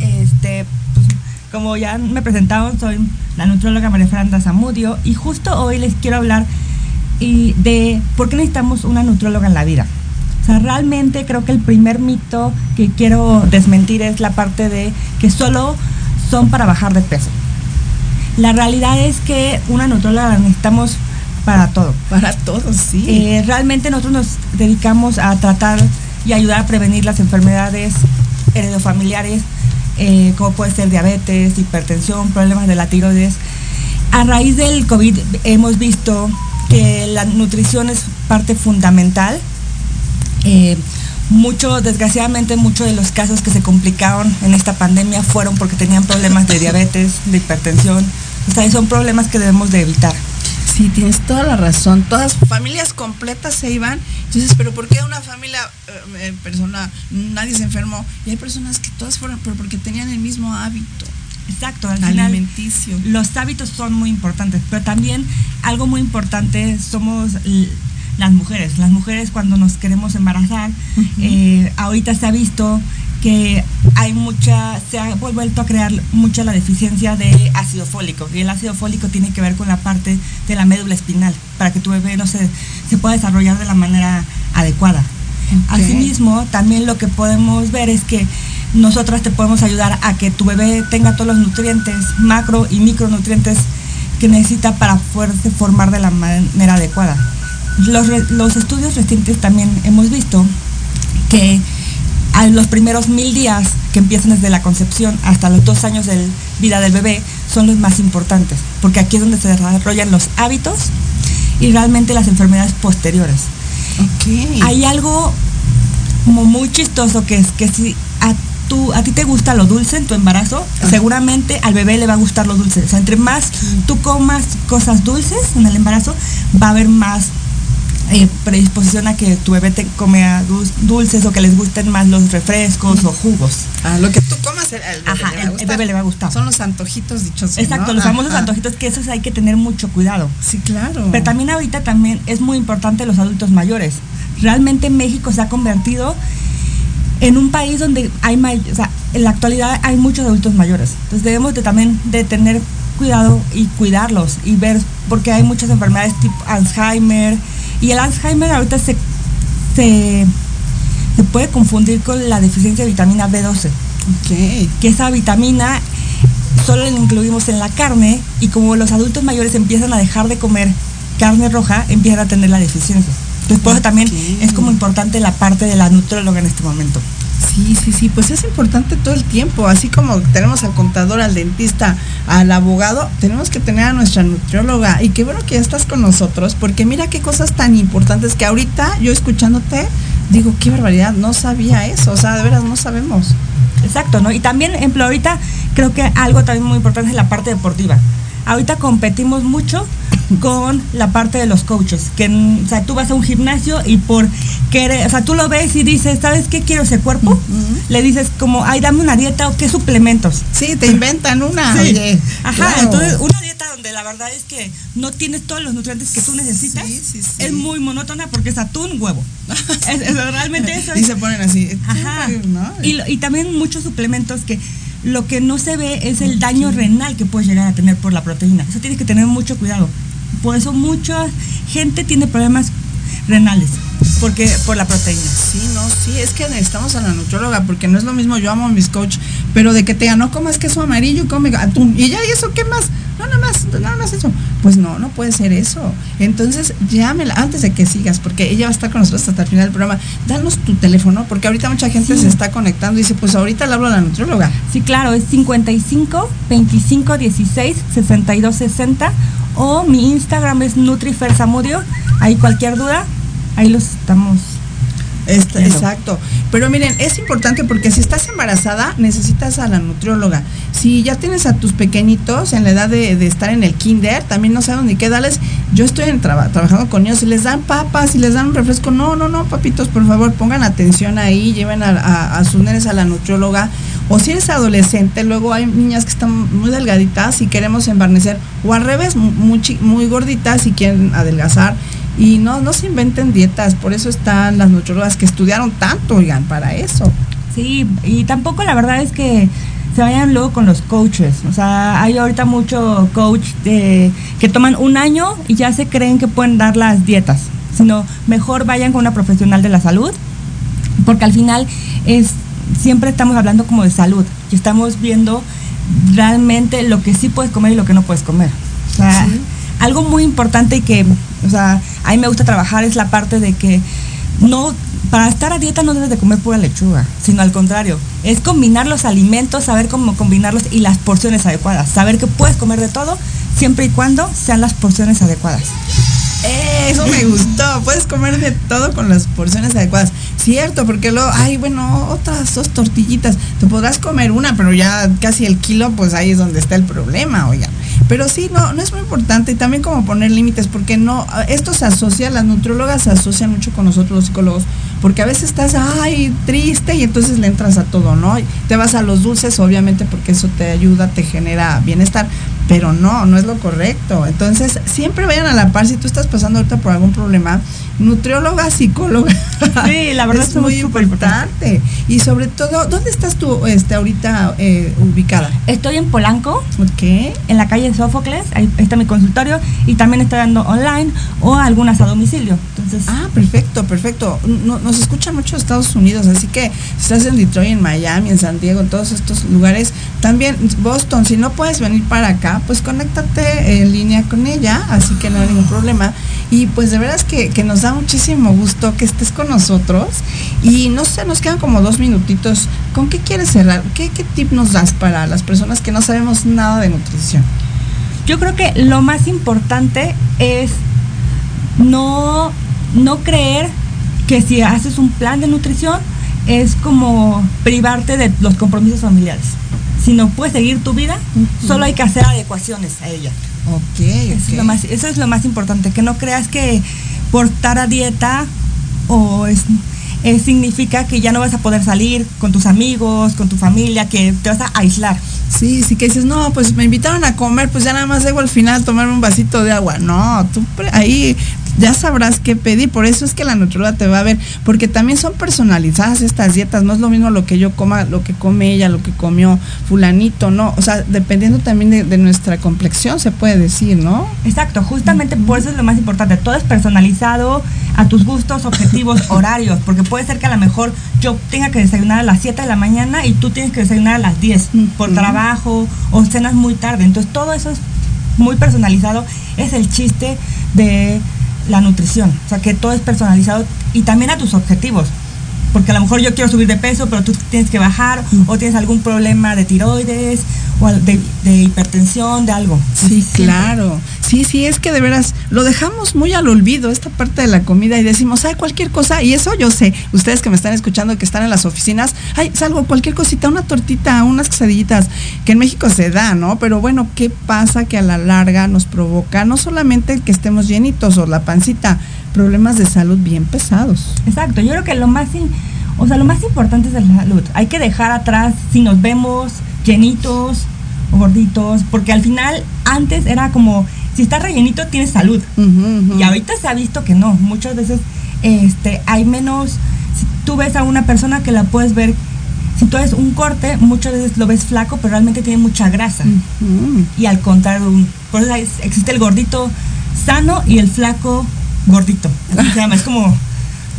Este, pues, como ya me presentaron, soy la nutróloga María Fernanda Zamudio y justo hoy les quiero hablar y de por qué necesitamos una nutróloga en la vida. O sea, realmente creo que el primer mito que quiero desmentir es la parte de que solo son para bajar de peso. La realidad es que una nutróloga la necesitamos para todo. Para todo, sí. Eh, realmente nosotros nos dedicamos a tratar y ayudar a prevenir las enfermedades heredofamiliares, eh, como puede ser diabetes, hipertensión, problemas de la tiroides. A raíz del COVID hemos visto que la nutrición es parte fundamental. Eh, mucho, desgraciadamente, muchos de los casos que se complicaron en esta pandemia fueron porque tenían problemas de diabetes, de hipertensión. O sea, son problemas que debemos de evitar. Sí, tienes toda la razón. Todas familias completas se iban. Entonces, pero ¿por qué una familia, eh, persona, nadie se enfermó? Y hay personas que todas fueron, pero porque tenían el mismo hábito. Exacto, al alimenticio. Final, los hábitos son muy importantes, pero también algo muy importante somos las mujeres. Las mujeres cuando nos queremos embarazar, uh -huh. eh, ahorita se ha visto que hay mucha, se ha vuelto a crear mucha la deficiencia de ácido fólico. Y el ácido fólico tiene que ver con la parte de la médula espinal, para que tu bebé no se, se pueda desarrollar de la manera adecuada. Okay. Asimismo, también lo que podemos ver es que nosotras te podemos ayudar a que tu bebé tenga todos los nutrientes, macro y micronutrientes que necesita para poderse formar de la manera adecuada. Los, los estudios recientes también hemos visto que a los primeros mil días que empiezan desde la concepción hasta los dos años de vida del bebé son los más importantes, porque aquí es donde se desarrollan los hábitos y realmente las enfermedades posteriores. Okay. Hay algo como muy chistoso que es que si a, tú, a ti te gusta lo dulce en tu embarazo, Ajá. seguramente al bebé le va a gustar lo dulce. O sea, entre más tú comas cosas dulces en el embarazo, va a haber más eh, predisposición a que tu bebé te come dulces o que les gusten más los refrescos o jugos. Ah, lo que tú comas, el, el, Ajá, bebé, el, el bebé le va a gustar. Son los antojitos dichosos. Exacto, ¿no? los famosos antojitos que esos hay que tener mucho cuidado. Sí, claro. Pero también ahorita también es muy importante los adultos mayores. Realmente México se ha convertido en un país donde hay, o sea, en la actualidad hay muchos adultos mayores. Entonces debemos de también de tener cuidado y cuidarlos y ver, porque hay muchas enfermedades tipo Alzheimer, y el Alzheimer ahorita se, se, se puede confundir con la deficiencia de vitamina B12. Okay. Que esa vitamina solo la incluimos en la carne y como los adultos mayores empiezan a dejar de comer carne roja, empiezan a tener la deficiencia. Entonces por eso también es como importante la parte de la nutróloga en este momento. Sí, sí, sí, pues es importante todo el tiempo, así como tenemos al contador, al dentista, al abogado, tenemos que tener a nuestra nutrióloga y qué bueno que ya estás con nosotros, porque mira qué cosas tan importantes que ahorita yo escuchándote digo, qué barbaridad, no sabía eso, o sea, de veras no sabemos. Exacto, ¿no? Y también, ejemplo, ahorita creo que algo también muy importante es la parte deportiva. Ahorita competimos mucho con la parte de los coaches, que o sea, tú vas a un gimnasio y por querer, o sea, tú lo ves y dices, ¿sabes qué quiero ese cuerpo? Uh -huh. Le dices como, ay, dame una dieta o qué suplementos. Sí, te inventan una. Sí. Oye, Ajá, claro. entonces una dieta donde la verdad es que no tienes todos los nutrientes que tú necesitas, Sí, sí, sí. es muy monótona porque es atún, huevo. es, es realmente eso. Y es- se ponen así. Ajá. ¿no? Y, y también muchos suplementos que lo que no se ve es el daño renal que puedes llegar a tener por la proteína. Eso tienes que tener mucho cuidado. Por eso mucha gente tiene problemas renales, porque por la proteína. Sí, no, sí, es que necesitamos a la nutrióloga, porque no es lo mismo, yo amo a mis coach, pero de que te digan, no comas queso amarillo, come atún, y ya, ¿y eso qué más? No, nada más, nada más eso. Pues no, no puede ser eso. Entonces, llámela, antes de que sigas, porque ella va a estar con nosotros hasta el final del programa, danos tu teléfono, porque ahorita mucha gente Sí. se está conectando y dice, pues ahorita le hablo a la nutrióloga. Sí, claro, es 55 25 16 62 60 o mi Instagram es NutriFersamudio. Ahí cualquier duda, ahí los estamos Está- exacto. Pero miren, es importante porque si estás embarazada, necesitas a la nutrióloga. Si ya tienes a tus pequeñitos en la edad de, de estar en el kinder, también no saben ni qué darles. Yo estoy en traba- trabajando con ellos y les dan papas y les dan un refresco. No, no, no, papitos, por favor, pongan atención ahí, lleven a, a- a sus nenes a la nutrióloga. O si eres adolescente, luego hay niñas que están muy delgaditas y queremos embarnecer. O al revés, muy gorditas y quieren adelgazar. Y no, no se inventen dietas, por eso están las nutriólogas que estudiaron tanto, oigan, para eso. Sí, y tampoco la verdad es que se vayan luego con los coaches. O sea, hay ahorita mucho coach de, que toman un año y ya se creen que pueden dar las dietas. Sino mejor vayan con una profesional de la salud, porque al final es siempre estamos hablando como de salud y estamos viendo realmente lo que sí puedes comer y lo que no puedes comer. O sea, algo muy importante y que, o sea, a mí me gusta trabajar es la parte de que no, para estar a dieta no debes de comer pura lechuga, sino al contrario, es combinar los alimentos, saber cómo combinarlos y las porciones adecuadas, saber que puedes comer de todo siempre y cuando sean las porciones adecuadas. Eso me gustó. Puedes comer de todo con las porciones adecuadas. Cierto, porque luego, ay, bueno, otras dos tortillitas. Te podrás comer una, pero ya casi el kilo, pues ahí es donde está el problema, oigan. Pero sí, no, no es muy importante. Y también como poner límites, porque no, esto se asocia, las nutriólogas se asocian mucho con nosotros los psicólogos, porque a veces estás, ay, triste, y entonces le entras a todo, ¿no? Y te vas a los dulces, obviamente, porque eso te ayuda, te genera bienestar. Pero no, no es lo correcto. Entonces, siempre vayan a la par. Si tú estás pasando ahorita por algún problema, nutrióloga, psicóloga. Sí, la verdad es muy importante. Y sobre todo, ¿dónde estás tú este, ahorita eh, ubicada? Estoy en Polanco, Ok. en la calle Sófocles, ahí está mi consultorio y también estoy dando online o algunas a domicilio. Entonces, Ah, perfecto, perfecto. No- nos escuchan mucho Estados Unidos, así que si estás en Detroit, en Miami, en San Diego, en todos estos lugares, también Boston, si no puedes venir para acá, pues conéctate en línea con ella, así que no hay ningún problema. Y pues de veras que, que nos da muchísimo gusto que estés con nosotros. Y no sé, nos quedan como dos minutitos. ¿Con qué quieres cerrar? ¿Qué, qué tip nos das para las personas que no sabemos nada de nutrición? yo creo que lo más importante es no, no creer que si haces un plan de nutrición es como privarte de los compromisos familiares. Si no puedes seguir tu vida, solo hay que hacer adecuaciones a ella. Ok, Eso, es lo más, eso es lo más importante, que no creas que por estar a dieta o es, es- significa que ya no vas a poder salir con tus amigos, con tu familia, que te vas a aislar. Sí, sí que dices, no, pues me invitaron a comer, pues ya nada más debo al final tomarme un vasito de agua. No, tú ahí ya sabrás qué pedir. Por eso es que la nutrióloga te va a ver, porque también son personalizadas estas dietas. No es lo mismo lo que yo coma, lo que come ella, lo que comió fulanito, ¿no? O sea, dependiendo también de, de nuestra complexión, se puede decir, ¿no? Exacto, justamente por eso es lo más importante. Todo es personalizado a tus gustos, objetivos, horarios, porque puede ser que a lo mejor yo tenga que desayunar a las 7 de la mañana y tú tienes que desayunar a las 10 por trabajo o cenas muy tarde. Entonces todo eso es muy personalizado. Es el chiste de la nutrición, o sea que todo es personalizado y también a tus objetivos. Porque a lo mejor yo quiero subir de peso, pero tú tienes que bajar, o tienes algún problema de tiroides, o de, de hipertensión, de algo. Sí, claro. Sí, sí, es que de veras lo dejamos muy al olvido esta parte de la comida y decimos, ay, cualquier cosa. Y eso yo sé, ustedes que me están escuchando, que están en las oficinas, ay, salgo cualquier cosita, una tortita, unas quesadillitas, que en México se da, ¿no? Pero bueno, ¿qué pasa que a la larga nos provoca no solamente que estemos llenitos o la pancita, problemas de salud bien pesados? Exacto, yo creo que lo más, o sea, lo más importante es la salud. Hay que dejar atrás si nos vemos llenitos o gorditos, porque al final antes era como si estás rellenito tienes salud. Y ahorita se ha visto que no, muchas veces este hay menos si tú ves a una persona que la puedes ver si tú ves un corte, muchas veces lo ves flaco, pero realmente tiene mucha grasa. Y al contrario, por eso existe el gordito sano y el flaco gordito. Así se llama, es como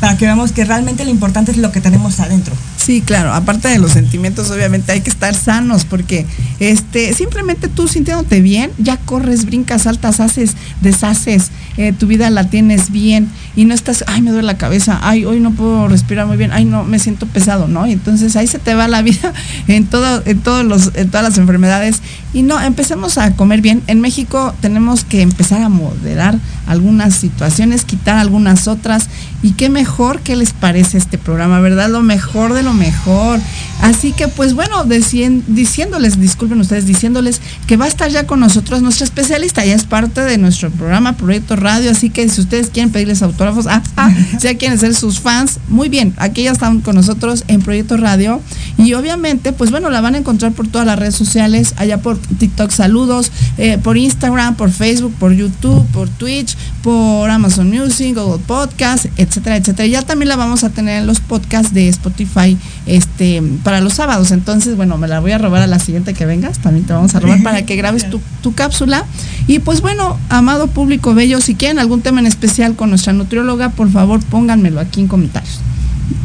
para que veamos que realmente lo importante es lo que tenemos adentro. Sí, claro, aparte de los sentimientos, obviamente hay que estar sanos porque este simplemente tú sintiéndote bien, ya corres, brincas, saltas, haces, deshaces, eh, tu vida la tienes bien y no estás, ay, me duele la cabeza, ay, hoy no puedo respirar muy bien, ay, no, me siento pesado, ¿no? Y entonces ahí se te va la vida en todo en todos los en todas las enfermedades y no, empecemos a comer bien. En México tenemos que empezar a moderar algunas situaciones, quitar algunas otras Y qué mejor que les parece este programa, ¿verdad? Lo mejor de lo mejor. Así que pues bueno, diciéndoles, disculpen ustedes, diciéndoles que va a estar ya con nosotros nuestra especialista, ya es parte de nuestro programa Proyecto Radio, así que si ustedes quieren pedirles autógrafos, ah, ah, si ya quieren ser sus fans, muy bien, aquí ya están con nosotros en Proyecto Radio y obviamente pues bueno, la van a encontrar por todas las redes sociales, allá por TikTok saludos, eh, por Instagram, por Facebook, por YouTube, por Twitch, por Amazon Music, Google Podcast, etcétera, etcétera. Ya también la vamos a tener en los podcasts de Spotify, este para los sábados. Entonces, bueno, me la voy a robar a la siguiente que vengas. También te vamos a robar para que grabes tu, cápsula. Y pues bueno, amado público bello, si quieren algún tema en especial con nuestra nutrióloga, por favor pónganmelo aquí en comentarios.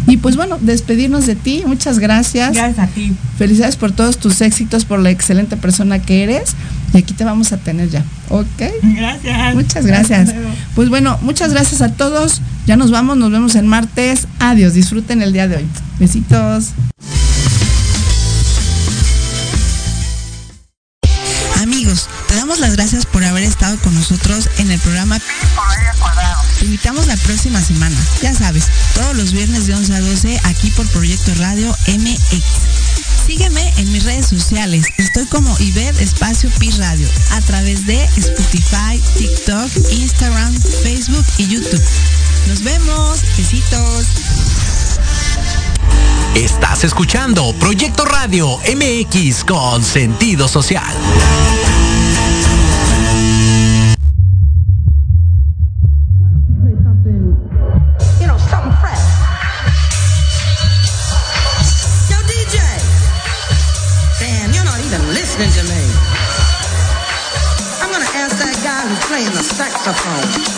Y pues bueno, despedirnos de ti, muchas gracias. Gracias a ti. Felicidades por todos tus éxitos, por la excelente persona que eres. Y aquí te vamos a tener ya, ¿ok? Gracias. Muchas gracias. Pues bueno, muchas gracias a todos. Ya nos vamos, nos vemos en martes. Adiós, disfruten el día de hoy. Besitos. Te damos las gracias por haber estado con nosotros en el programa. Te invitamos la próxima semana. Ya sabes, todos los viernes de 11 a 12 aquí por Proyecto Radio MX. Sígueme en mis redes sociales. Estoy como Ibed Espacio Pi Radio a través de Spotify, TikTok, Instagram, Facebook y YouTube. Nos vemos. Besitos. Estás escuchando Proyecto Radio MX con sentido social. saxophone.